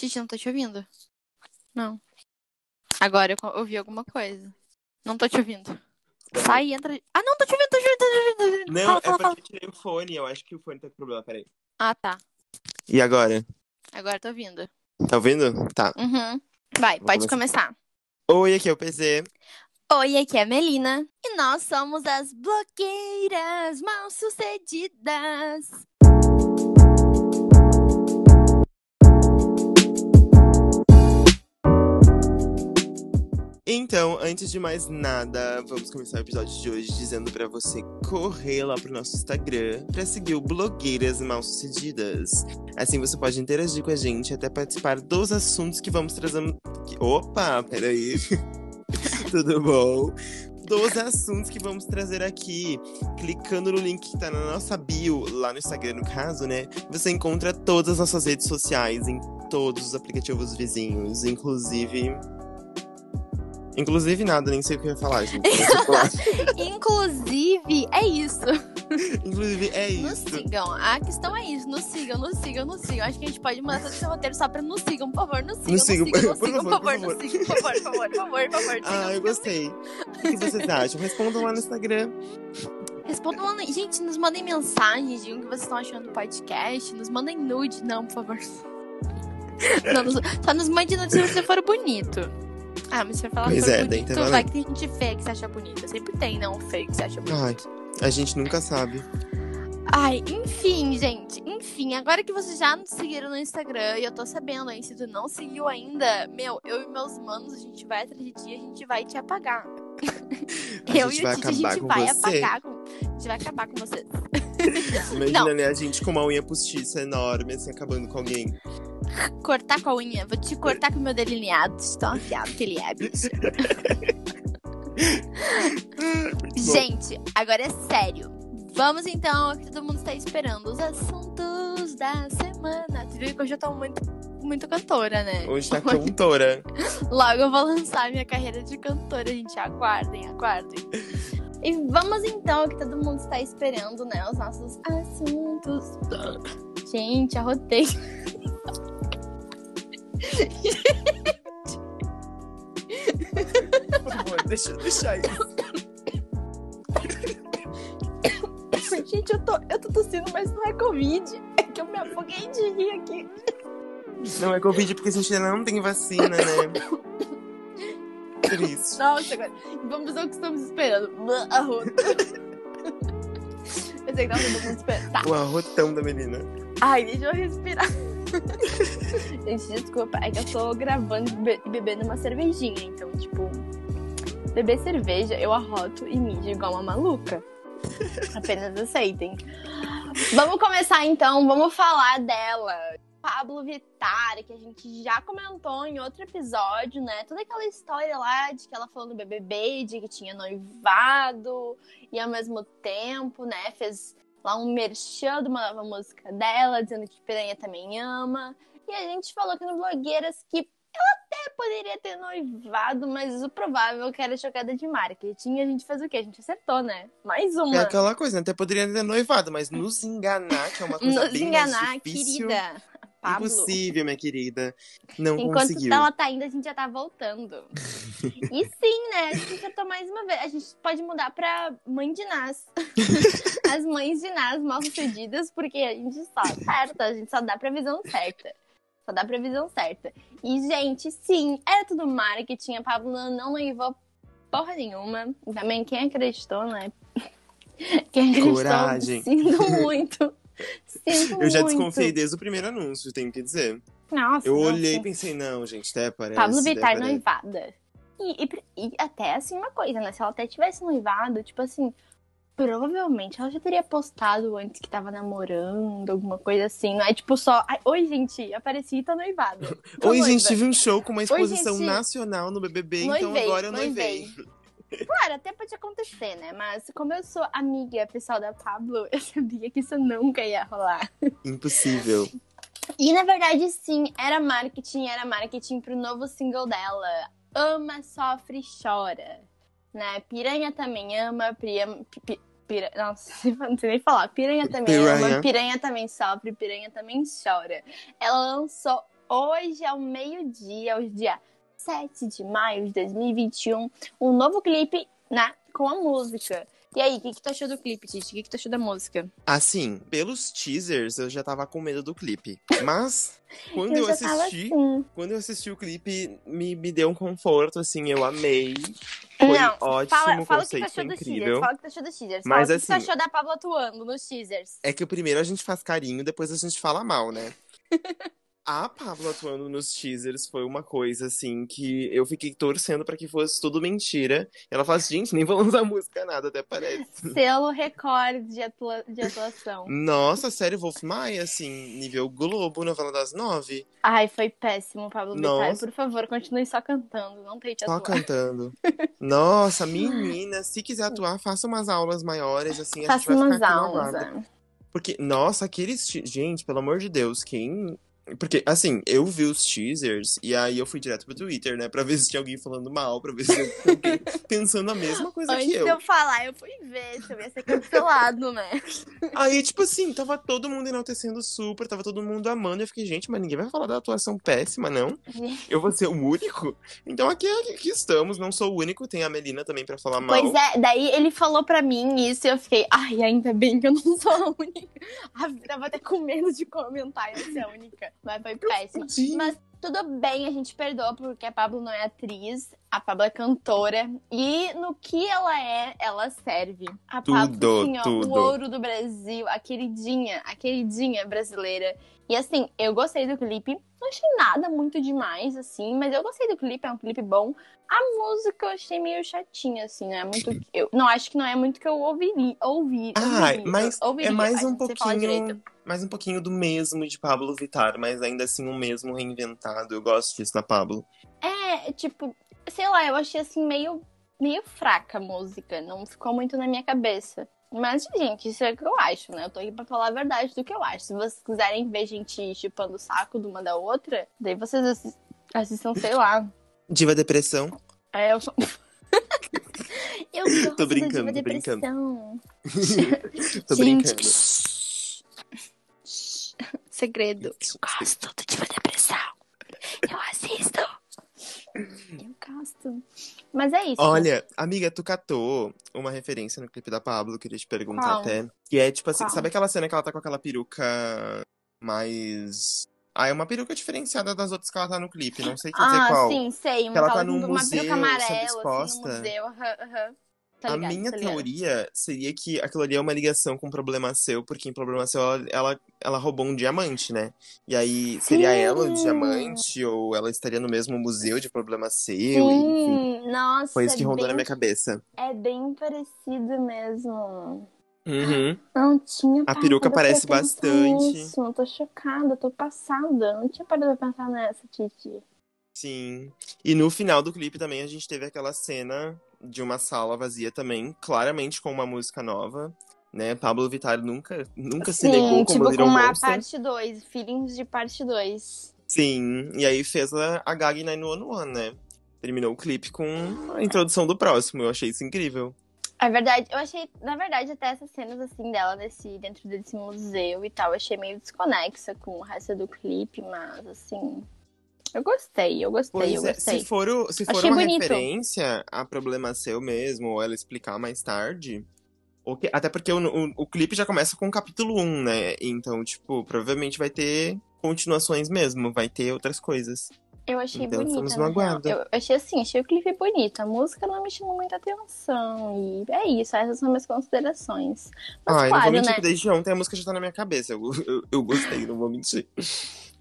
Titi, não tô te ouvindo. Não. Agora eu ouvi alguma coisa. Não tô te ouvindo. Sai e entra. Ah, não, tô te ouvindo, tô te ouvindo, tô te ouvindo. Tô te ouvindo. Não, fala, é fala, fala. porque eu tirei o fone. Eu acho que o fone tá com problema, peraí. Ah, tá. E agora? Agora tô ouvindo. Tá ouvindo? Tá. Uhum. Vai, Vou pode começar. começar. Oi, aqui é o PZ. Oi, aqui é a Melina. E nós somos as blogueiras mal sucedidas. Então, antes de mais nada, vamos começar o episódio de hoje dizendo pra você correr lá pro nosso Instagram pra seguir o Blogueiras Mal Sucedidas. Assim você pode interagir com a gente até participar dos assuntos que vamos trazer. que- Opa, peraí. Tudo bom? Dos assuntos que vamos trazer aqui. Clicando no link que tá na nossa bio, lá no Instagram, no caso, né? Você encontra todas as nossas redes sociais em todos os aplicativos vizinhos, inclusive. Inclusive nada, nem sei o que eu ia falar, gente. Não. Inclusive, é isso. Inclusive, é Nos isso. sigam. A questão é isso. Nos sigam, nos sigam, nos sigam. Acho que a gente pode mandar todo esse roteiro só pra nos sigam, por favor. Nos sigam, nos sigam, nos por sigam, por favor, favor, por nos sigam, por favor, por favor, por favor, por favor. Ah, eu gostei. O que vocês acham? Respondam lá no Instagram. Respondam lá. Gente, nos mandem mensagens de o que vocês estão achando do podcast. Nos mandem nude. Não, por favor. Não, nos- só nos mande nude se você for bonito. Ah, mas você falar Pois for é, bonito, vai que tem gente feia que você acha bonita. Sempre tem, não, feio que você acha bonito. Ai, a gente nunca sabe. Ai, enfim, gente. Enfim, agora que vocês já nos seguiram no Instagram e eu tô sabendo aí, se tu não seguiu ainda, meu, eu e meus manos, a gente vai atrás de ti, a gente vai te apagar. A eu e o vai Titi, a gente vai você. apagar com. A gente vai acabar com vocês. Imagina, Não. né? A gente com uma unha postiça enorme, assim, acabando com alguém. Cortar com a unha. Vou te cortar com o meu delineado. de Tão afiado que ele é, bicho. Gente, agora é sério. Vamos então ao que todo mundo está esperando. Os assuntos da semana. Tu viu que hoje eu tô muito, muito cantora, né? Hoje tá cantora. Logo eu vou lançar minha carreira de cantora, gente. Aguardem, aguardem. E vamos então ao que todo mundo está esperando, né? Os nossos assuntos. Gente, arrotei. Por favor, deixa, deixa aí. Gente, eu tô, eu tô tossindo, mas não é Covid. É que eu me afoguei de rir aqui. Não, é Covid porque a gente ainda não tem vacina, né? Triste. Nossa, agora. Vamos ao que estamos esperando. Arroto. Eu sei que tava todo mundo esperando. Tá. O arrotão da menina. Ai, deixa eu respirar. Gente, desculpa, é que eu tô gravando e be- bebendo uma cervejinha, então, tipo, beber cerveja, eu arroto e mijo igual uma maluca. Apenas aceitem. Vamos começar então, vamos falar dela. Pablo Vittar, que a gente já comentou em outro episódio, né? Toda aquela história lá de que ela falou no BBB, de que tinha noivado, e ao mesmo tempo, né, fez lá um merchan de uma nova música dela, dizendo que Piranha também ama. E a gente falou aqui no Blogueiras que ela até poderia ter noivado, mas o provável é que era chocada de marketing. E a gente fez o quê? A gente acertou, né? Mais É uma. aquela coisa, né? até poderia ter noivado, mas nos enganar, que é uma coisa Nos bem enganar, mais difícil. querida. Pablo. Impossível, minha querida. Não Enquanto conseguiu. ela tá indo, a gente já tá voltando. e sim, né? A gente acertou mais uma vez. A gente pode mudar pra mãe de Nas. As mães de Nas mal sucedidas, porque a gente só acerta, a gente só dá previsão certa. Só dá previsão certa. E, gente, sim, era tudo marketing. A Pablo não noivou porra nenhuma. Também quem acreditou, né? Quem acreditou, Coragem. sinto muito. Sinto Eu já muito. desconfiei desde o primeiro anúncio, tenho que dizer. Nossa, Eu não, olhei e pensei, não, gente, até parece. Pablo Vittar noivada. E, e- e até assim uma coisa, né? Se ela até tivesse noivado, tipo assim, provavelmente ela já teria postado antes que tava namorando, alguma coisa assim. Não é tipo só. "Ai, Oi, gente, apareci e tô noivada. Tô Oi, noiva." gente, tive um show com uma exposição gente. nacional no BBB, então Noivei, agora eu noivei. noivei. Claro, até pode acontecer, né? Mas como eu sou amiga pessoal da Pablo, eu sabia que isso nunca ia rolar. Impossível. E na verdade, sim, era marketing, era marketing pro novo single dela. Ama, sofre, chora. Né? Piranha também ama, piranha. pi- pira- Nossa, não sei nem falar. Piranha também Piranha. ama, piranha também sofre, piranha também chora. Ela lançou hoje, ao meio-dia, hoje dia 7 de maio de 2021, um novo clipe né, com a música. E aí, o que, que tu achou do clipe, Titi? O que, que tu achou da música? Assim, pelos teasers, eu já tava com medo do clipe. Mas, quando eu, tava assisti, assim. quando eu assisti o clipe, me, me deu um conforto, assim, eu amei. Foi Não, ótimo, fala, o fala o que incrível. Fala o que tu achou dos teasers. Mas fala o que tu assim- achou da Pablo atuando nos teasers. É que primeiro a gente faz carinho, depois a gente fala mal, né? A Pablo atuando nos teasers foi uma coisa, assim, que eu fiquei torcendo pra que fosse tudo mentira. Ela fala assim, gente, nem vou lançar música, nada, até parece. Selo recorde de, atua- de atuação. Nossa, sério, Wolf Maia, assim, nível Globo, novela das nove. Ai, foi péssimo, Pablo Vittar. Por favor, continue só cantando. Não tente Só atuar. cantando. Nossa, menina, se quiser atuar, faça umas aulas maiores, assim, a gente Faça vai umas ficar aqui no aulas. é. Porque, nossa, aqueles. te- Gente, pelo amor de Deus, quem. Porque, assim, eu vi os teasers e aí eu fui direto pro Twitter, né? Pra ver se tinha alguém falando mal, pra ver se eu alguém pensando a mesma coisa Antes que de eu. eu falar, eu fui ver se eu ia ser cancelado, né? Aí, tipo assim, tava todo mundo enaltecendo super, tava todo mundo amando. Eu fiquei, gente, mas ninguém vai falar da atuação péssima, não? Eu vou ser o único? Então aqui, aqui estamos, não sou o único, tem a Melina também pra falar mal. Pois é, daí ele falou pra mim isso e eu fiquei, ai, ainda bem que eu não sou a única. Ah, tava até com medo de comentar e eu ser a única. Mas foi péssimo. Sim. Mas tudo bem, a gente perdoa, porque a Pablo não é atriz, a Pablo é cantora. E no que ela é, ela serve. A Pablo, Tudo, assim, ó, tudo. o ouro do Brasil, a queridinha, a queridinha brasileira. E assim, eu gostei do clipe. Não achei nada muito demais, assim, mas eu gostei do clipe, é um clipe bom. A música eu achei meio chatinha, assim, não é muito. Eu não acho que não é muito que eu ouviria. Ouvi, ouviria, mas ouviria, é mais ai, um pouquinho. Mais um pouquinho do mesmo de Pablo Vittar, mas ainda assim um mesmo reinventado. Eu gosto disso da Pablo. É, tipo, sei lá, eu achei assim meio, meio fraca a música. Não ficou muito na minha cabeça. Mas, gente, isso é o que eu acho, né? Eu tô aqui pra falar a verdade do que eu acho. Se vocês quiserem ver gente chupando o saco de uma da outra, daí vocês assis- assistam, sei lá. Diva Depressão. É, eu sou. eu gosto Tô brincando, tô brincando. depressão. Tô brincando. Segredo. Eu gosto do Diva Depressão. Eu assisto. Eu gosto. Mas é isso. Olha, amiga, tu catou uma referência no clipe da Pablo, queria te perguntar Qual? até. Que é tipo assim, Qual? sabe aquela cena que ela tá com aquela peruca mais. Ah, é uma peruca diferenciada das outras que ela tá no clipe, não sei dizer Ah, qual. sim, sei. Uma, Que ela tá fala num uma museu, peruca sendo amarela, assim, no museu. aham, aham. Tá a ligado, minha tá teoria seria que aquilo ali é uma ligação com Problema Seu, porque em Problema Seu ela, ela, ela roubou um diamante, né? E aí seria Sim. ela o diamante, ou ela estaria no mesmo museu de Problema Seu, enfim. Sim, nossa. Foi isso que rondou na bem- minha cabeça. É bem parecido mesmo. Uhum. Não tinha A peruca parece bastante. Nisso. Eu tô chocada, tô passada. Não tinha parado pra pensar nessa, Titi. Sim. E no final do clipe também a gente teve aquela cena de uma sala vazia também, claramente com uma música nova. Né? Pablo Vittar nunca, nunca se Sim, negou como tipo Little com uma Monster. parte 2, feelings de parte 2. Sim, e aí fez a, a Gag 911, né? Terminou o clipe com a introdução do próximo. Eu achei isso incrível. É verdade, eu achei, na verdade, até essas cenas assim dela nesse, dentro desse museu e tal, eu achei meio desconexa com o resto do clipe, mas assim. Eu gostei, eu gostei, Pois eu é, gostei. se for, o- se for Achei uma bonito. referência a problema seu mesmo, ou ela explicar mais tarde. o que- até porque o, o, o clipe já começa com o capítulo 1, né? Então, tipo, provavelmente vai ter continuações mesmo, vai ter outras coisas. Eu achei Então, bonita. estamos no aguardo. Eu achei assim, achei o clipe bonito. A música não me chamou muita atenção. E é isso, essas são minhas considerações. Mas Ai, não vou claro, mentir né? que desde ontem a música já tá na minha cabeça. Eu, eu, eu gostei, não vou mentir.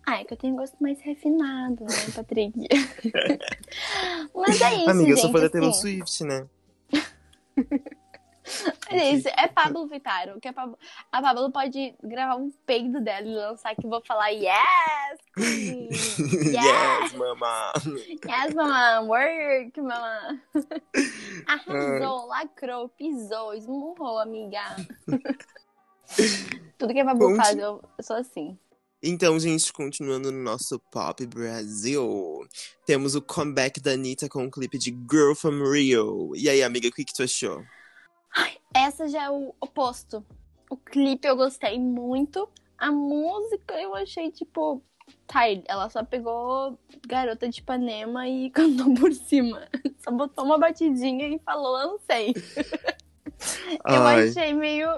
Ah, é que eu tenho gosto mais refinado, né, Patrick? Mas é isso, Amiga, eu gente. sou fã da Taylor assim. Swift, né? É isso, é Pablo Vittar. O que a Pablo... a Pablo pode gravar um peido dela e lançar que eu vou falar yes! queen! yes, mama! Yes, mamãe! Work, mamãe! Arrasou, lacrou, pisou, esmurrou, amiga. Tudo que a Pablo faz, eu, eu sou assim. Então, gente, continuando no nosso Pop Brasil, temos o comeback da Anitta com o clipe de Girl from Rio. E aí, amiga, o que, que tu achou? Essa já é o oposto. O clipe eu gostei muito. A música eu achei, tipo, Tá, ela só pegou Garota de Ipanema e cantou por cima. Só botou uma batidinha e falou, lancei. eu Ai. achei meio.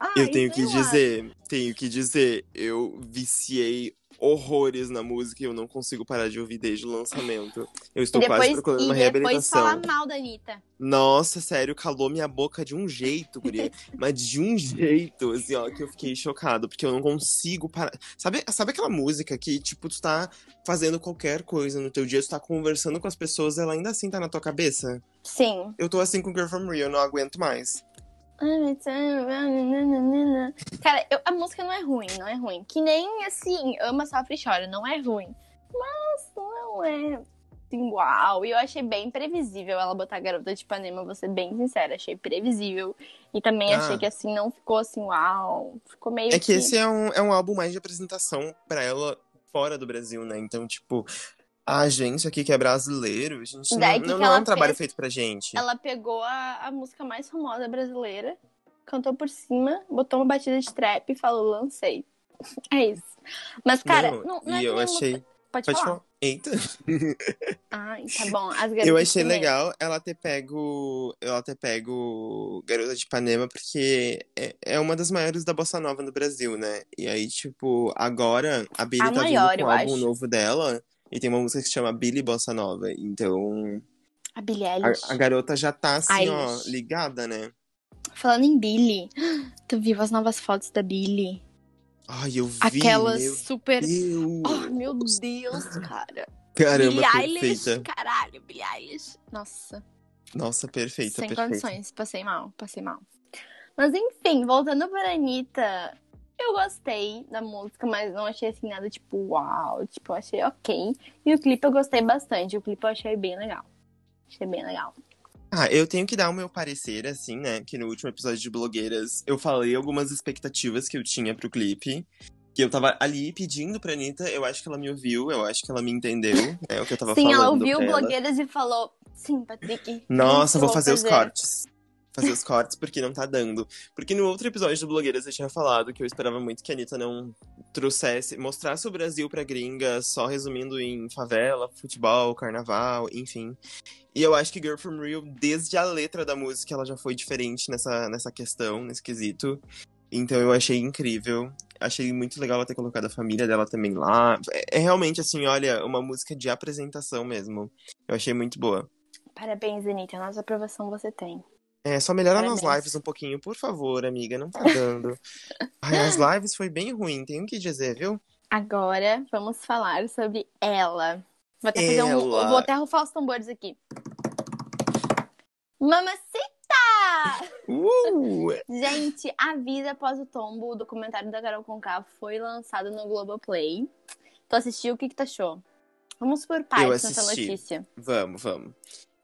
Ai, Eu tenho que sei lá. dizer, tenho que dizer, eu viciei horrores na música e eu não consigo parar de ouvir desde o lançamento. Eu estou quase depois, procurando uma e depois reabilitação. falar mal da Anitta. Nossa, sério, calou minha boca de um jeito, guria. Mas de um jeito, assim, ó, que eu fiquei chocado, porque eu não consigo parar. Sabe, sabe aquela música que, tipo, tu tá fazendo qualquer coisa no teu dia, tu tá conversando com as pessoas, ela ainda assim tá na tua cabeça? Sim. Eu tô assim com Girl From Rio, eu não aguento mais. Cara, eu- a música não é ruim, não é ruim. Que nem assim, ama, sofre e chora, não é ruim. Mas não é assim, uau. E eu achei bem previsível ela botar a garota de Ipanema, vou ser bem sincera, achei previsível. E também Ah. achei que assim, não ficou assim, uau. Ficou meio É que esse é um, é um álbum mais de apresentação pra ela fora do Brasil, né? Então, tipo, a gente aqui que é brasileiro, a gente não, Daí, que não, que não é ela um trabalho fez? feito pra gente. Ela pegou a, a música mais famosa brasileira, cantou por cima, botou uma batida de trap e falou, lancei. É isso. Mas, cara, Não, não, não é e que eu achei. música- Pode, Pode falar. falar. Eita. Ai, tá bom. Eu achei primeiro. legal ela ter pego. Ela ter pego Garota de Ipanema, porque é, é uma das maiores da Bossa Nova no Brasil, né? E aí, tipo, agora a Billy A tá maior, vindo com um álbum acho. novo dela. E tem uma música que se chama Billy Bossa Nova. Então, A Billie a, Eilish. a garota já tá assim, ó, Eilish. ligada, né? Falando em Billie, tu viu as novas fotos da Billie? Ai, eu vi. Aquelas super. Deus. Oh, meu Deus, cara. Caramba, Billie Eilish, perfeita. caralho, Billie Eilish. Nossa, Nossa, perfeita, sem perfeita. condições. Passei mal, passei mal. Mas enfim, voltando pra Anitta, eu gostei da música, mas não achei assim nada tipo uau. Tipo, achei ok. E o clipe eu gostei bastante. O clipe eu achei bem legal. Achei bem legal. Ah, eu tenho que dar o meu parecer, assim, né? Que no último episódio de Blogueiras eu falei algumas expectativas que eu tinha pro clipe. Que eu tava ali pedindo pra Anitta, eu acho que ela me ouviu, eu acho que ela me entendeu, é o que eu tava Sim, falando. ela ouviu pra ela. blogueiras e falou: Sim, Patrick. Nossa, eu vou fazer os cortes. Fazer os cortes porque não tá dando. Porque no outro episódio do Blogueiras eu tinha falado que eu esperava muito que a Anitta não trouxesse, mostrasse o Brasil pra gringa, só resumindo em favela, futebol, carnaval, enfim. E eu acho que Girl From Rio, desde a letra da música, ela já foi diferente nessa, nessa questão, nesse quesito. Então eu achei incrível. Achei muito legal ela ter colocado a família dela também lá. É, é realmente, assim, olha, uma música de apresentação mesmo. Eu achei muito boa. Parabéns, Anitta. Nossa aprovação você tem. É, só melhora nas lives um pouquinho, por favor, amiga. Não tá dando. Ai, as lives foi bem ruim, tenho que dizer, viu? Agora vamos falar sobre ela. Vou até fazer um. Ela. Vou até rufar os tambores aqui. Mamacita! Uh! Gente, a vida após o tombo, o documentário da Carol Conká foi lançado no Globoplay. Tu assistiu, o que que tu achou? Vamos por partes nessa notícia. Vamos, vamos.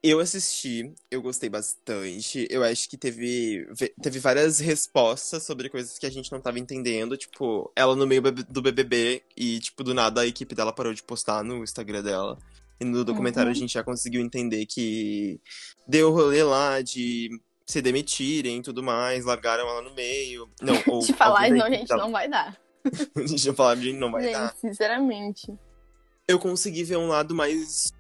Eu assisti, eu gostei bastante. Eu acho que teve, ve- teve várias respostas sobre coisas que a gente não tava entendendo. Tipo, ela no meio do BBB e, tipo, do nada a equipe dela parou de postar no Instagram dela. E no documentário Uhum. a gente já conseguiu entender que deu rolê lá de se demitirem e tudo mais, largaram ela no meio. Não, ou De falar, não, gente, dela- não vai dar. a gente não falar, gente, não vai gente, dar. sinceramente. Eu consegui ver um lado mais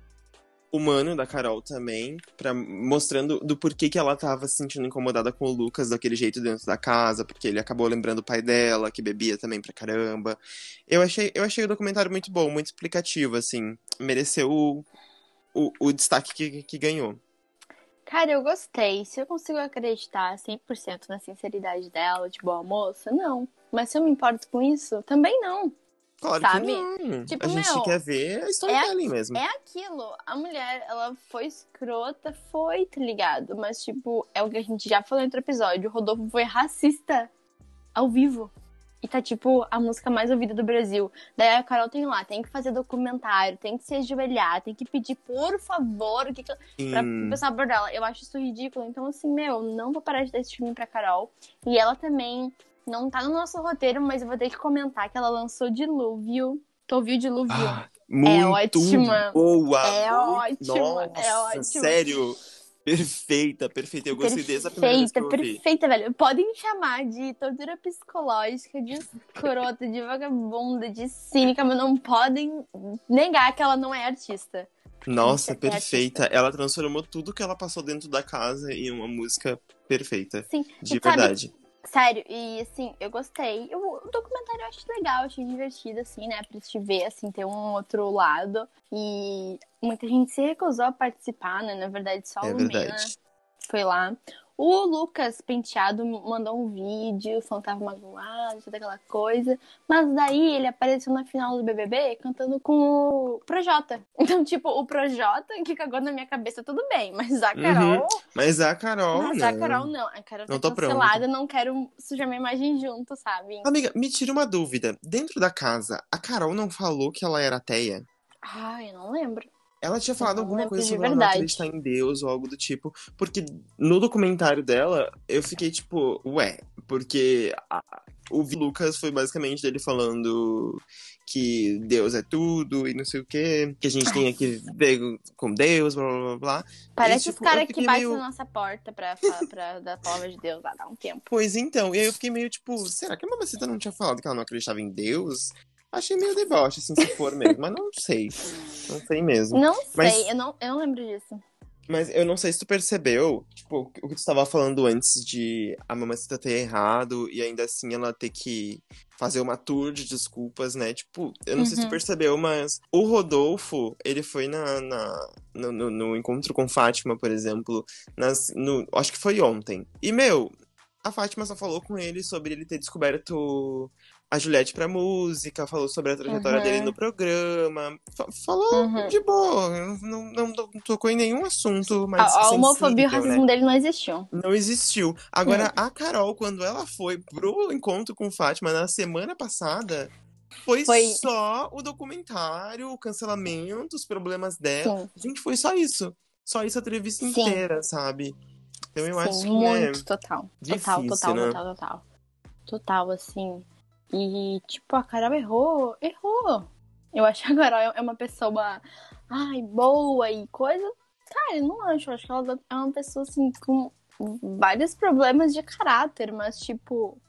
humano da Carol também, para mostrando do porquê que ela tava se sentindo incomodada com o Lucas daquele jeito dentro da casa, porque ele acabou lembrando o pai dela, que bebia também pra caramba. Eu achei, eu achei o documentário muito bom, muito explicativo, assim. Mereceu o, o, o destaque que, que ganhou. Cara, eu gostei. Se eu consigo acreditar 100% na sinceridade dela, de boa moça, não. Mas se eu me importo com isso, também não. Claro Sabe? que não. Tipo, a gente meu, quer ver a storytelling mesmo. É aquilo. A mulher, ela foi escrota, foi, tá ligado? Mas, tipo, é o que a gente já falou em outro episódio. O Rodolfo foi racista ao vivo. E tá, tipo, a música mais ouvida do Brasil. Daí a Carol tem lá, tem que fazer documentário, tem que se ajoelhar, tem que pedir, por favor, o que que pra pessoal abordar ela. Eu acho isso ridículo. Então, assim, meu, não vou parar de dar esse filme pra Carol. E ela também não tá no nosso roteiro, mas eu vou ter que comentar que ela lançou Dilúvio. Tu ouviu Dilúvio? Ah, muito ótima. boa. É ótima, Nossa, é ótima. sério. Perfeita, perfeita. Eu gostei dessa perfeita, primeira vez que eu ouvi. perfeita, velho. Podem chamar de tortura psicológica, de escrota, de vagabunda, de cínica, mas não podem negar que ela não é artista. Nossa, é perfeita. Ela transformou tudo que ela passou dentro da casa em uma música perfeita. Sim, De e sabe- verdade. Sério, e assim, eu gostei. O, o documentário eu acho legal, eu achei divertido, assim, né? Pra te ver, assim, ter um outro lado. E muita gente se recusou a participar, né? Na verdade, só É o Lumena foi lá. O Lucas Penteado mandou um vídeo, tava magoado, toda aquela coisa. Mas daí ele apareceu na final do BBB cantando com o Projota. Então, tipo, o Projota que cagou na minha cabeça, tudo bem. Mas a Carol. Mas a Carol, mas né? a Carol não. A Carol Não tá tô cancelada, não quero sujar minha imagem junto, sabe? Amiga, me tira uma dúvida. Dentro da casa, a Carol não falou que ela era ateia? Ai, eu não lembro. Ela tinha falado não alguma coisa sobre ela não acreditar em Deus ou algo do tipo. Porque no documentário dela, eu fiquei tipo, ué, porque a- o Lucas foi basicamente dele falando que Deus é tudo e não sei o quê, que a gente tem que ver com Deus, blá blá blá. Parece tipo, os caras que batem meio- na nossa porta pra, pra dar palavra de Deus lá, dá um tempo. Pois então, e aí eu fiquei meio tipo, será que a mamacita não tinha falado que ela não acreditava em Deus? Achei meio deboche, assim, se for mesmo, mas não sei. Não sei mesmo. Não sei, Mas- eu, não, eu não lembro disso. Mas eu não sei se tu percebeu, tipo, o que tu estava falando antes de a mamacita ter errado e ainda assim ela ter que fazer uma tour de desculpas, né? Tipo, eu não sei se tu Uhum. percebeu, mas o Rodolfo, ele foi na, na- no, no- no encontro com Fátima, por exemplo, nas, no, acho que foi ontem. E, meu, a Fátima só falou com ele sobre ele ter descoberto a Juliette pra música, falou sobre a trajetória Uhum. dele no programa, fa- falou Uhum. de boa, não, não, não tocou em nenhum assunto mais A, a homofobia e o né? racismo dele não existiu. Não existiu. Agora, É. a Carol, quando ela foi pro encontro com Fátima na semana passada, foi, Foi- só o documentário, o cancelamento, os problemas dela. Sim, Gente, foi só isso. Só isso a entrevista Sim. inteira, sabe? Então eu acho sim, que muito, é total. difícil, total, total, né? total, total. Total, assim. E, tipo, a Carol errou, errou. Eu acho que a Carol é uma pessoa, ai, boa e coisa. Cara, eu não acho. Eu acho que ela é uma pessoa, assim, com vários problemas de caráter, mas, tipo,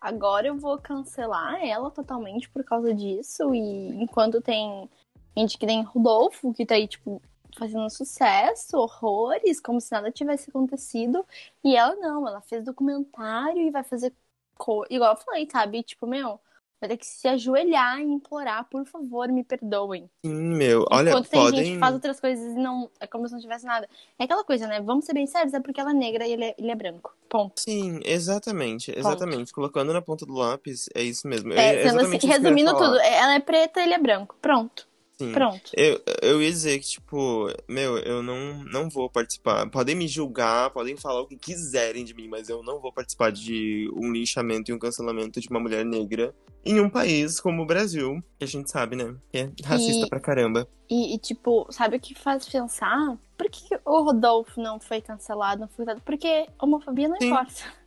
agora eu vou cancelar ela totalmente por causa disso. E enquanto tem gente que nem Rodolfo, que tá aí, tipo, fazendo sucesso, horrores, como se nada tivesse acontecido. E ela não, ela fez documentário e vai fazer. Co... Igual eu falei, sabe? Tipo, meu, vai ter que se ajoelhar e implorar, por favor, me perdoem. Sim, meu. Olha, Enquanto tem podem. gente que faz outras coisas e não. É como se não tivesse nada. É aquela coisa, né? Vamos ser bem sérios, é porque ela é negra e ele é, ele é branco. Ponto. Sim, exatamente, exatamente. Colocando na ponta do lápis, é isso mesmo. É, É assim, exatamente ia resumindo tudo, ela é preta ele é branco. Pronto. Sim. Pronto. Eu, eu ia dizer que, tipo, meu, eu não, não vou participar. Podem me julgar, podem falar o que quiserem de mim, mas eu não vou participar de um linchamento e um cancelamento de uma mulher negra em um país como o Brasil, que a gente sabe, né? Que é racista E- pra caramba. E, e, tipo, sabe o que faz pensar? Por que que o Rodolfo não foi cancelado, não foi cancelado? Porque homofobia não Sim. importa.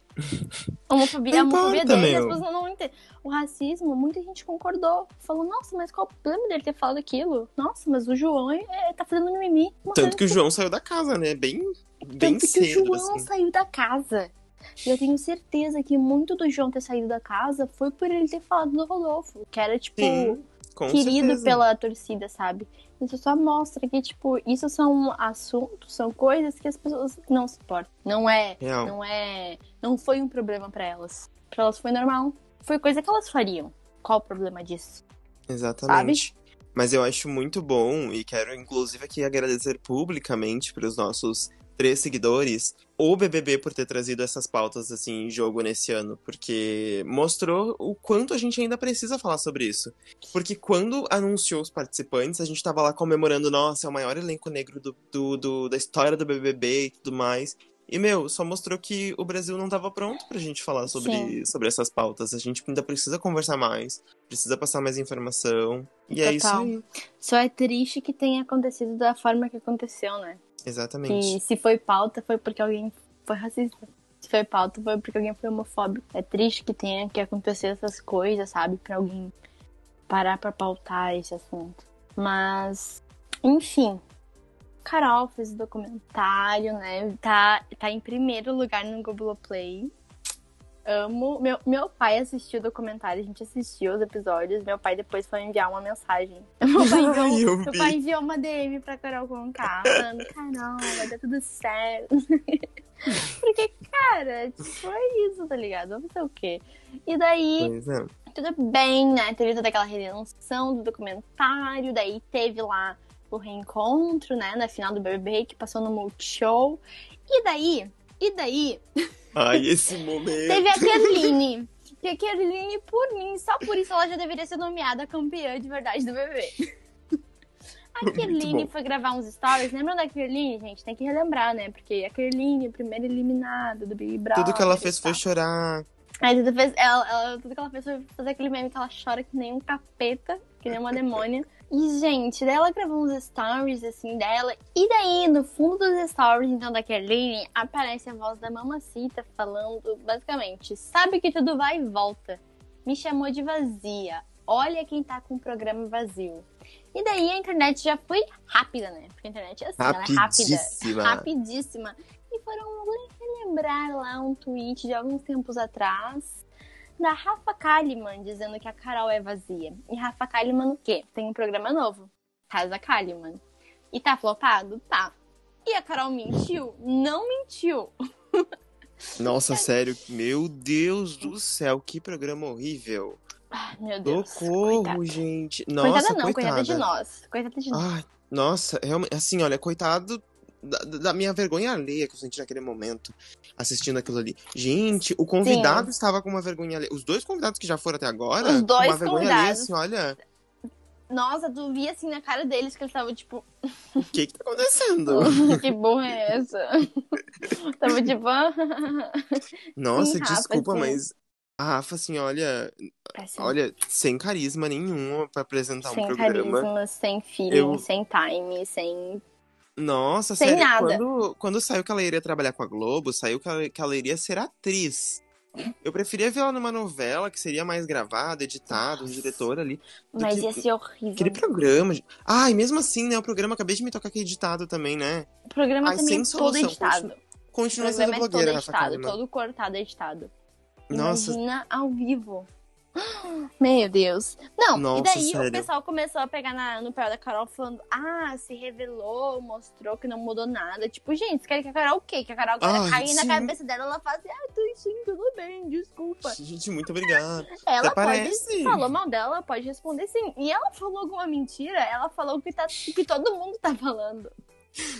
Homofobia, a homofobia importa, dele, as pessoas não entendem. O racismo, muita gente concordou. Falou, nossa, mas qual o problema dele ter falado aquilo? Nossa, mas o João é, tá fazendo mimimi. Tanto que o João saiu da casa, né? Bem, bem Tanto que cedo, o João assim. saiu da casa. E eu tenho certeza que muito do João ter saído da casa foi por ele ter falado do Rodolfo. Que era, tipo, Sim, Com querido certeza. pela torcida, sabe? Isso só mostra que, tipo, isso são assuntos, são coisas que as pessoas não se importam. Não é, Real. não é, não foi um problema pra elas. Pra elas foi normal. Foi coisa que elas fariam. Qual o problema disso? Exatamente. Mas eu acho muito bom e quero inclusive aqui agradecer publicamente para os nossos três seguidores o BBB por ter trazido essas pautas assim em jogo nesse ano, porque mostrou o quanto a gente ainda precisa falar sobre isso. Porque quando anunciou os participantes, a gente tava lá comemorando, nossa, é o maior elenco negro do, do- do- da história do BBB e tudo mais. E, meu, só mostrou que o Brasil não tava pronto pra gente falar sobre, sobre essas pautas. A gente ainda precisa conversar mais, precisa passar mais informação. E é isso Total. aí. Só é triste que tenha acontecido da forma que aconteceu, né? Exatamente. E se foi pauta, foi porque alguém foi racista. Se foi pauta, foi porque alguém foi homofóbico. É triste que tenha que acontecer essas coisas, sabe? Pra alguém parar pra pautar esse assunto. Mas, enfim. Carol fez o documentário, né? Tá, tá em primeiro lugar no Globoplay. Amo. Meu, meu pai assistiu o documentário, a gente assistiu os episódios. Meu pai depois foi enviar uma mensagem. Meu pai enviou, meu pai enviou uma DM pra Carol Conká, falando: Carol, vai dar tudo certo. Porque, cara, tipo, é isso, tá ligado? Vamos fazer o quê? E daí, é. tudo bem, né? Teve toda aquela redenção do documentário, daí teve lá o reencontro, né? Na final do BBB, que passou no Multishow. E daí, e daí, Ai, esse momento. teve a Kerline. Que a Kerline, por mim, só por isso ela já deveria ser nomeada campeã de verdade do BBB. A Kerline foi gravar uns stories. Lembram da Kerline, gente? Tem que relembrar, né? Porque a Kerline, primeira eliminada do Big Brother. Tudo que ela fez foi chorar. Aí tudo, fez, ela, ela- tudo que ela fez foi fazer aquele meme que ela chora que nem um capeta, que nem uma demônia. E, gente, daí ela gravou uns stories, assim, dela. E daí, no fundo dos stories, então, da Kerline, aparece a voz da Mamacita falando, basicamente, sabe que tudo vai e volta. Me chamou de vazia. Olha quem tá com o programa vazio. E daí a internet já foi rápida, né? Porque a internet é assim, ela é rápida. Rapidíssima. Rapidíssima. E foram relembrar lá um tweet de alguns tempos atrás da Rafa Kalimann dizendo que a Carol é vazia. E Rafa Kalimann o quê? Tem um programa novo, Casa Kalimann. E tá flopado? Tá. E a Carol mentiu? Não mentiu. Nossa, sério. Meu Deus do céu, que programa horrível. Ai, meu Deus. Socorro, coitada. gente. Nossa, coitada não, coitada. coitada de nós. Coitada de nós. Ai, nossa, realmente, assim, olha, coitado da, da minha vergonha alheia que eu senti naquele momento, assistindo aquilo ali. Gente, o convidado estava com uma vergonha alheia. Os dois convidados que já foram até agora, Os dois uma vergonha alheia, convidados. assim, olha, Nossa, tu via assim na cara deles que eles estavam tipo, o que que tá acontecendo? que burra é essa? Tava tipo, Nossa, Sim, Rafa, desculpa, sim. mas a Rafa, assim, olha, olha, sem carisma nenhum pra apresentar um sem programa. carisma, sem feeling, Eu- sem time, sem. Nossa, Sem sério, nada. Quando, quando saiu que ela iria trabalhar com a Globo, saiu que ela, que ela iria ser atriz. Eu preferia ver ela numa novela que seria mais gravada, editada, um diretor ali. Mas que ia ser horrível. Aquele programa. Ai, mesmo assim, né? O programa acabei de me tocar que é editado também, né? O programa Ai, também é todo editado. O Continua programa sendo é todo blogueira, Rafa editado, todo cortado editado. Nossa. Imagina ao vivo. Meu Deus. Não, Nossa, e daí sério. o pessoal começou a pegar na- no pé da Carol falando: ah, se revelou, mostrou que não mudou nada. Tipo, gente, você quer que a Carol o quê? Que a Carol agora Ai, caia na cabeça dela ela fala assim: ah, tô sim, tudo bem, desculpa. Gente, muito obrigada. Ela Até parece. pode. Falou mal dela, pode responder sim. E ela falou alguma mentira, ela falou o que, tá, que todo mundo tá falando.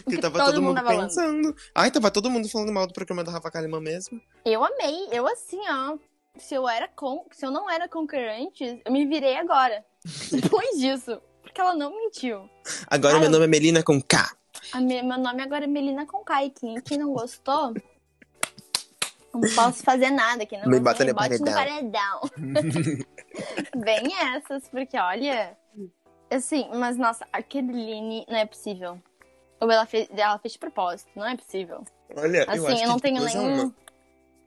O Que tava todo todo, mundo tá falando. pensando. Ai, tava todo mundo falando mal do programa da Rafa Kalimann mesmo. Eu amei, eu assim, ó. Se eu era con... se eu não era concorrente, eu me virei agora. Depois disso. Porque ela não mentiu. Agora Ai, meu eu- nome é Melina com K. Meu nome agora é Melina Concai. Quem, quem não gostou, não posso fazer nada. Quem não Me gostou, bota me no paredão. Bem essas, porque olha. Assim, mas nossa, a Kedeline não é possível. Ou ela fez, ela fez de propósito, não é possível. Olha, eu Assim, eu, que não tenho nenhum. uma.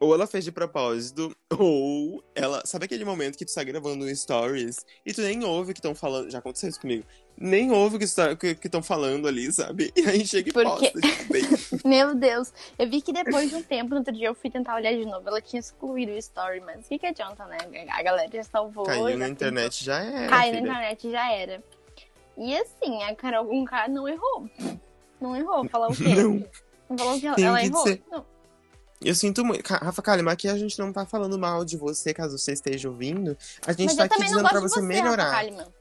Ou ela fez de propósito, ou ela. Sabe aquele momento que tu tá gravando um stories e tu nem ouve o que estão falando. Já aconteceu isso comigo. Nem ouve o que estão que, que tão falando ali, sabe? E aí chega e Porque- posta. Tipo, Meu Deus, eu vi que depois de um tempo, no outro dia eu fui tentar olhar de novo, ela tinha excluído o story, mas o que, que adianta, né? A galera já salvou. caiu já na internet já é. Caiu na filha. internet já era. E assim, a Carol Conká não errou. Não errou. Falar o quê? Não. Falou que ela, ela que errou? Não. Eu sinto muito. Rafa Kalimann, aqui a gente não tá falando mal de você, caso você esteja ouvindo. A gente Mas tá aqui dizendo pra você você, melhorar. Rafa.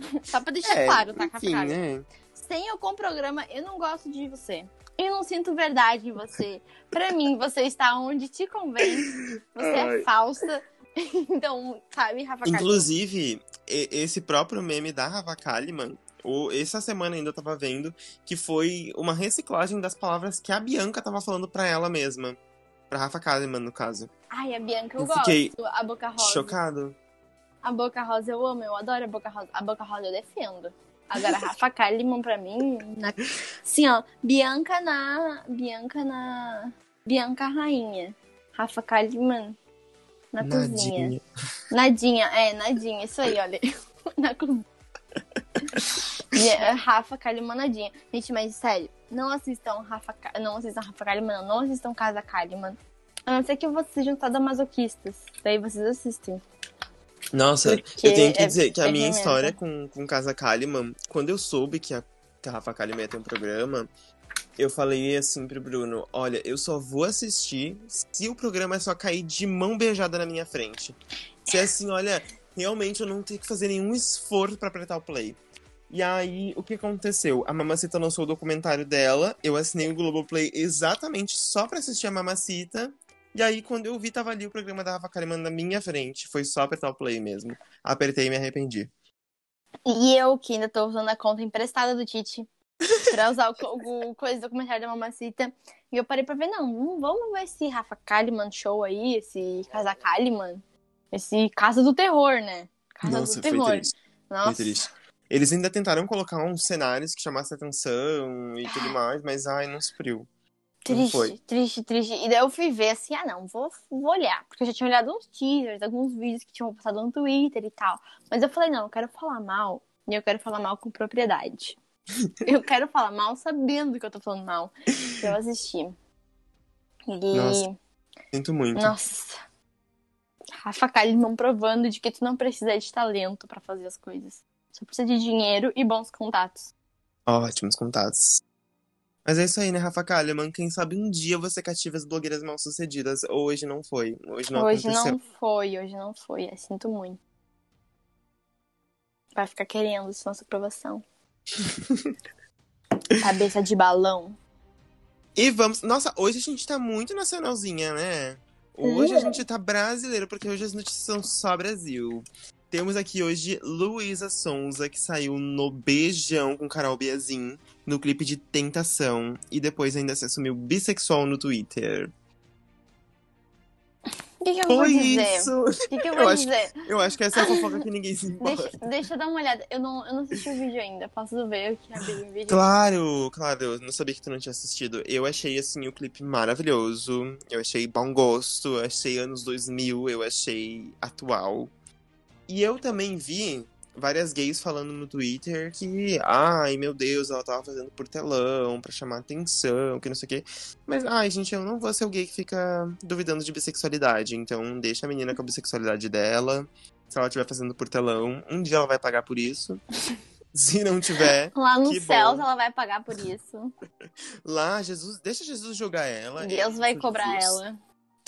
Só pra deixar É, claro, tá, Rafa enfim, Kalimann? né? Sem eu com o programa, eu não gosto de você. Eu não sinto verdade em você. Pra mim, você está onde te convém. Você Ai. é falsa. Então, sabe, Rafa? Inclusive, esse próprio meme da Rafa Kalimann, o- essa semana ainda eu tava vendo que foi uma reciclagem das palavras que a Bianca tava falando pra ela mesma. Pra Rafa Kalimann, no caso. Ai, a Bianca eu, Eu fiquei gosto. A Boca Rosa. Chocado. A Boca Rosa eu amo, eu adoro a Boca Rosa. A Boca Rosa eu defendo. Agora, a Rafa Kalimann pra mim. Na... Sim, ó. Bianca na. Bianca na. Bianca rainha. Rafa Kalimann na cozinha. Nadinha. Nadinha, é, Nadinha, isso aí, olha. na cozinha. E é Rafa Kalimann Nadinha. Gente, mas sério, não assistam Rafa, não assistam Rafa Kalimann, não, não assistam Casa Kalimann. A não ser que vocês sejam sadomasoquistas. Daí vocês assistem. Nossa, Porque eu tenho que é- dizer que a é minha história com, com Casa Kalimann, quando eu soube que a, que a Rafa Kalimann ia ter um programa, eu falei assim pro Bruno: olha, eu só vou assistir se o programa só cair de mão beijada na minha frente. Se é assim, olha, realmente eu não tenho que fazer nenhum esforço pra apertar o play. E aí, o que aconteceu? A Mamacita lançou o documentário dela, eu assinei o Globoplay exatamente só pra assistir a Mamacita. E aí, quando eu vi, tava ali o programa da Rafa Kalimann na minha frente. Foi só apertar o play mesmo. Apertei e me arrependi. E eu, que ainda tô usando a conta emprestada do Tite pra usar o, o coisa do documentário da Mamacita. E eu parei pra ver, não, hum, vamos ver esse Rafa Kalimann show aí, esse Casa Kalimann. Esse Casa do Terror, né? Casa Nossa, do foi Terror. triste. Foi Nossa. triste. Eles ainda tentaram colocar uns cenários que chamassem atenção e tudo mais, mas ai, não supriu. Triste, triste, triste. E daí eu fui ver assim, ah não, vou, vou olhar. Porque eu já tinha olhado uns teasers, alguns vídeos que tinham passado no Twitter e tal. Mas eu falei, não, eu quero falar mal. E eu quero falar mal com propriedade. eu quero falar mal sabendo que eu tô falando mal. Eu assisti. E. Nossa. Sinto muito. Nossa. Rafa Kalimann provando de que tu não precisa de talento pra fazer as coisas. Só precisa de dinheiro e bons contatos. Ótimos contatos. Mas é isso aí, né, Rafa Kalimann? Quem sabe um dia você cativa as blogueiras mal sucedidas. Hoje não foi. Hoje não hoje aconteceu. não foi, hoje não foi. Eu sinto muito. Vai ficar querendo essa nossa aprovação. Cabeça de balão. E vamos. Nossa, hoje a gente tá muito nacionalzinha, né? Hoje a Hum. gente tá brasileiro, porque hoje as notícias são só Brasil. Temos aqui hoje Luísa Sonza, que saiu no Beijão com Carol Biazin, no clipe de Tentação, e depois ainda se assumiu bissexual no Twitter. O que, que eu vou Foi dizer? isso! O que, que eu Eu vou acho- dizer? Eu acho que essa é a fofoca que ninguém se importa. Deixa, deixa eu dar uma olhada. Eu não, eu não assisti o vídeo ainda. Posso ver o que abri o vídeo? Claro, claro, eu não sabia que tu não tinha assistido. Eu achei, assim, o clipe maravilhoso. Eu achei bom gosto, eu achei anos 2000, eu achei atual. E eu também vi várias gays falando no Twitter que, ai meu Deus, ela tava fazendo por telão pra chamar atenção, que não sei o quê. Mas, ai gente, eu não vou ser o gay que fica duvidando de bissexualidade. Então, deixa a menina com a bissexualidade dela. Se ela estiver fazendo por telão, um dia ela vai pagar por isso. Se não tiver, Lá no céu ela vai pagar por isso. Lá, Jesus, deixa Jesus jogar ela. Eu Deus vai cobrar Jesus. ela.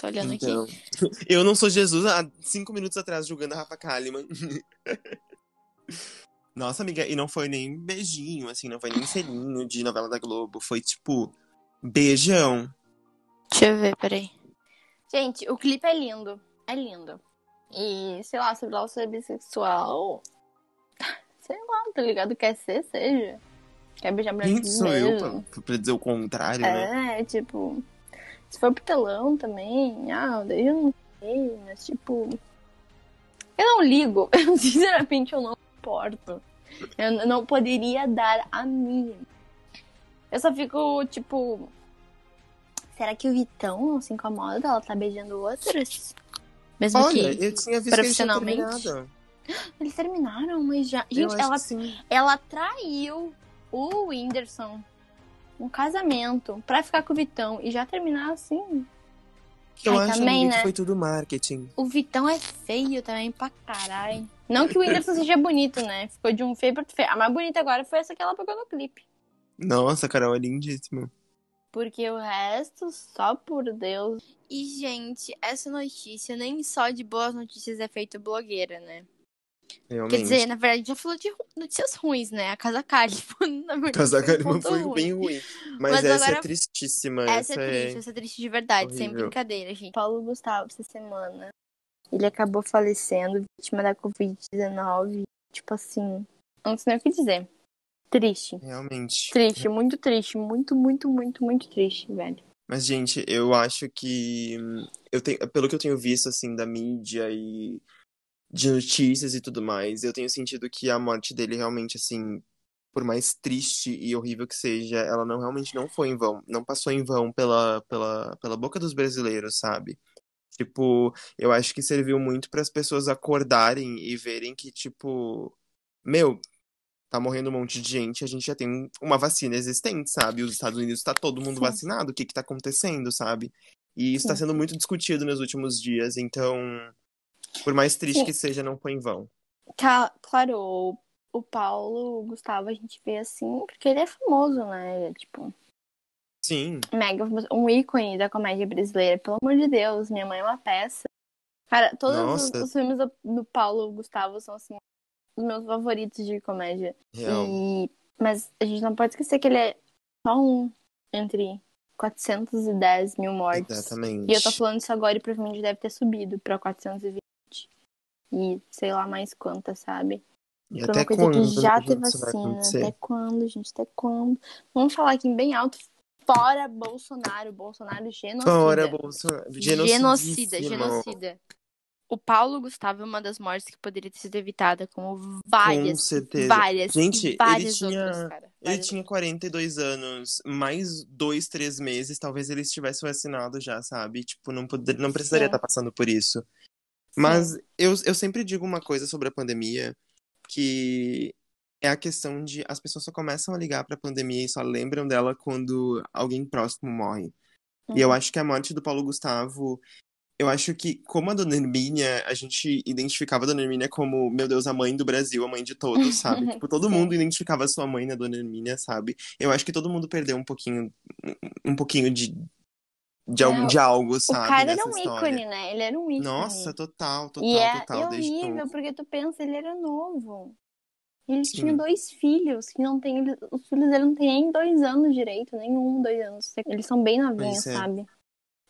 Tô olhando Então, aqui. eu não sou Jesus há cinco minutos atrás julgando a Rafa Kalimann. Nossa, amiga, e não foi nem beijinho, assim, não foi nem selinho de novela da Globo. Foi tipo, beijão. Deixa eu ver, peraí. Gente, o clipe é lindo. É lindo. E, sei lá, sobre ela ser bissexual. Sei lá, tá ligado? Quer ser, seja. Quer beijar mulher Quem sou eu beijo. pra, pra dizer o contrário, né? É, tipo. Se for pro telão também, ah, daí eu não sei, mas tipo. Eu não ligo. Eu, sinceramente, eu não importo. Eu não poderia dar a mínima. Eu só fico, tipo. Será que o Vitão não se incomoda dela tá beijando outras? Mesmo Olha, que eu tinha visto que eles profissionalmente? terminado. eles terminaram, mas já. Gente, ela ela traiu o Whindersson um casamento pra ficar com o Vitão e já terminar assim. Eu Ai, acho também, né? que foi tudo marketing. O Vitão é feio também pra caralho. Não que o Whindersson seja bonito, né? Ficou de um feio pra outro feio. A mais bonita agora foi essa que ela pegou no clipe. Nossa, a Carol é lindíssima. Porque o resto, só por Deus. E, gente, essa notícia nem só de boas notícias é feito blogueira, né? Realmente. Quer dizer, na verdade, já falou de notícias ruins, né? A Casa Cali. Na verdade, um Kalimann ponto foi ruim. bem ruim. Mas, Mas essa agora- é tristíssima. Essa, é triste, essa é triste de verdade, sem horrível. brincadeira, gente. Paulo Gustavo, essa semana, ele acabou falecendo, vítima da Covid-19. Tipo assim, não sei nem o que dizer. Triste. Realmente. Triste, muito triste. Muito, muito, muito, muito triste, velho. Mas, gente, eu acho que. hum, Eu tenho, pelo que eu tenho visto, assim, da mídia e de notícias e tudo mais, eu tenho sentido que a morte dele realmente, assim, por mais triste e horrível que seja, ela não realmente não foi em vão. Não passou em vão pela, pela, pela boca dos brasileiros, sabe? Tipo, eu acho que serviu muito para as pessoas acordarem e verem que, tipo, meu, tá morrendo um monte de gente, a gente já tem uma vacina existente, sabe? Os Estados Unidos tá todo mundo Sim. vacinado, o que que tá acontecendo, sabe? E isso tá Sim. sendo muito discutido nos últimos dias, então, por mais triste Sim. que seja, não foi em vão. Claro, o, o Paulo Gustavo a gente vê assim, porque ele é famoso, né? Ele é, tipo, Sim, mega famoso, um ícone da comédia brasileira. Pelo amor de Deus, minha mãe é uma peça. Cara, todos os, os filmes do, do Paulo Gustavo são, assim, os meus favoritos de comédia. real. E... Mas a gente não pode esquecer que ele é só um entre 410 mil mortes. Exatamente. E eu tô falando isso agora e provavelmente deve ter subido pra 420. E sei lá mais quantas, sabe? E até uma coisa quando que já teve vacina. acontecer? Até quando, gente? Até quando? Vamos falar aqui bem alto. Fora Bolsonaro. Bolsonaro genocida. Fora Bolsonaro. Genocida, genocida. O Paulo Gustavo é uma das mortes que poderia ter sido evitada, como várias. Com certeza. Várias. Gente, ele várias tinha- outras, cara. Ele tinha 42 anos, mais dois, três meses, talvez ele estivesse vacinado já, sabe? Tipo, não, poder, não precisaria Sim. estar passando por isso. Mas eu, eu sempre digo uma coisa sobre a pandemia, que é a questão de as pessoas só começam a ligar pra pandemia e só lembram dela quando alguém próximo morre. E eu Uhum. acho que a morte do Paulo Gustavo, eu acho que, como a Dona Hermínia, a gente identificava a Dona Hermínia como, meu Deus, a mãe do Brasil, a mãe de todos, sabe? tipo, todo mundo identificava a sua mãe na Dona Hermínia, sabe? Eu acho que todo mundo perdeu um pouquinho, um pouquinho de, de, É, de algo, O sabe? cara era um história. ícone, né? Ele era um ícone. Nossa, total, total, E é, total, é desde horrível, novo. porque tu pensa, ele era novo. Ele Sim. tinha dois filhos, que não tem. Os filhos dele não têm nem dois anos direito, nenhum, dois anos. Eles são bem novinhos, é. sabe?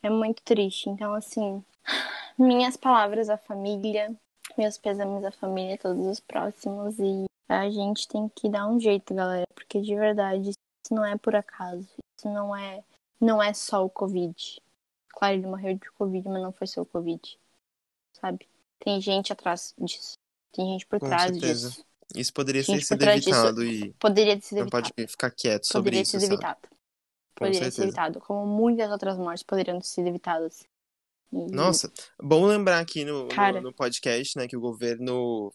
É muito triste. Então, assim, minhas palavras à família, meus pesames à família, todos os próximos. E a gente tem que dar um jeito, galera, porque de verdade, isso não é por acaso. Isso não é, não é só o Covid. Claro, ele morreu de Covid, mas não foi só o Covid. Sabe? Tem gente atrás disso. Tem gente por Com trás certeza. disso. Isso poderia ter sido evitado e Poderia ter sido não evitado. pode ficar quieto sobre Poderia isso, ter sido sabe? evitado. Com Poderia certeza. evitado. Como muitas outras mortes poderiam ter sido evitadas. E- Nossa, bom lembrar aqui no, no- Cara. no, podcast, né, que o governo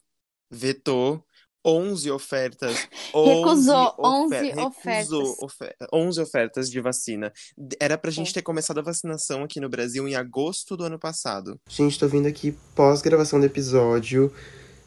vetou 11 ofertas. 11 Recusou 11 recusou ofertas. ofer- 11 ofertas de vacina. Era pra gente Sim. ter começado a vacinação aqui no Brasil em agosto do ano passado. Gente, tô vindo aqui pós-gravação do episódio.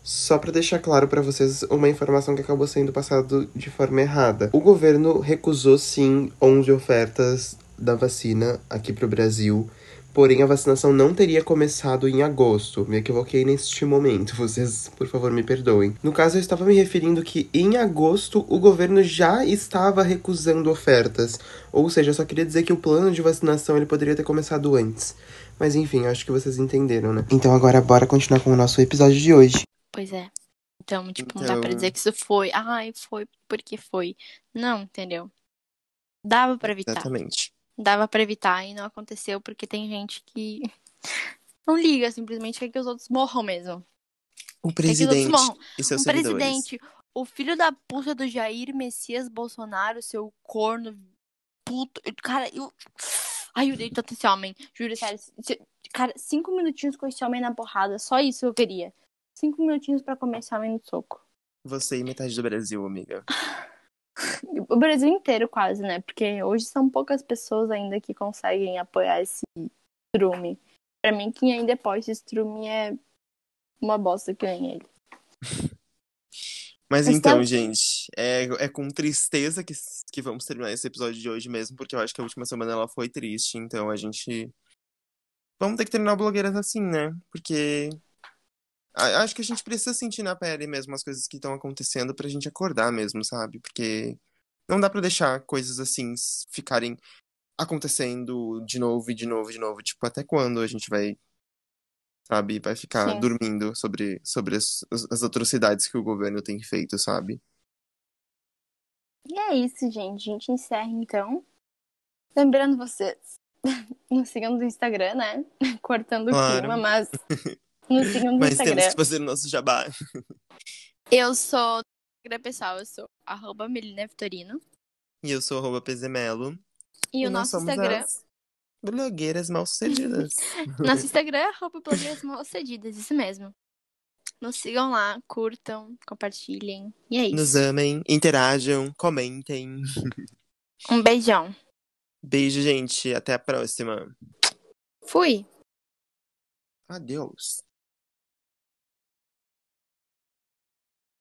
Só pra deixar claro pra vocês uma informação que acabou sendo passada de forma errada. O governo recusou sim 11 ofertas da vacina aqui pro Brasil. Porém, a vacinação não teria começado em agosto. Me equivoquei neste momento. Vocês, por favor, me perdoem. No caso, eu estava me referindo que em agosto o governo já estava recusando ofertas. Ou seja, eu só queria dizer que o plano de vacinação ele poderia ter começado antes. Mas enfim, acho que vocês entenderam, né? Então agora bora continuar com o nosso episódio de hoje. Pois é. Então, tipo, não dá pra Então- dizer que isso foi. Ai, foi porque foi. Não, entendeu? Dava pra evitar. Exatamente. Dava pra evitar e não aconteceu porque tem gente que não liga, simplesmente quer que os outros morram mesmo. O presidente e seus Um presidente, o filho da puta do Jair Messias Bolsonaro, seu corno puto. Cara, eu. Ai, eu odeio tanto esse homem. Juro, sério. se- Cara, cinco minutinhos com esse homem na porrada. Só isso eu queria. Cinco minutinhos pra comer esse homem no soco. Você e metade do Brasil, amiga. O Brasil inteiro, quase, né? Porque hoje são poucas pessoas ainda que conseguem apoiar esse strume. Pra mim, quem ainda apoia esse strume é uma bosta que nem ele. Mas Mas então, tá- gente, é, é com tristeza que, que vamos terminar esse episódio de hoje mesmo, porque eu acho que a última semana ela foi triste, então a gente. Vamos ter que terminar o Blogueiras assim, né? Porque. Acho que a gente precisa sentir na pele mesmo as coisas que estão acontecendo pra gente acordar mesmo, sabe? Porque não dá pra deixar coisas assim ficarem acontecendo de novo e de novo e de novo. Tipo, até quando a gente vai, sabe, vai ficar Sim. dormindo sobre, sobre as, as as atrocidades que o governo tem feito, sabe? E é isso, gente. A gente encerra então. Lembrando vocês, nos sigam no Instagram, né? Cortando Claro. o clima, mas nos sigam no Mas temos Instagram. que fazer o nosso jabá. Eu sou Instagram pessoal, eu sou arroba Melina Vitorino. E eu sou arroba Pezemelo. E, o nós nosso Instagram. as blogueiras mal sucedidas. Nosso Instagram é arroba blogueiras mal sucedidas, isso mesmo. Nos sigam lá, curtam, compartilhem. E é isso. Nos amem, interajam, comentem. Um beijão. Beijo, gente. Até a próxima. Fui. Adeus.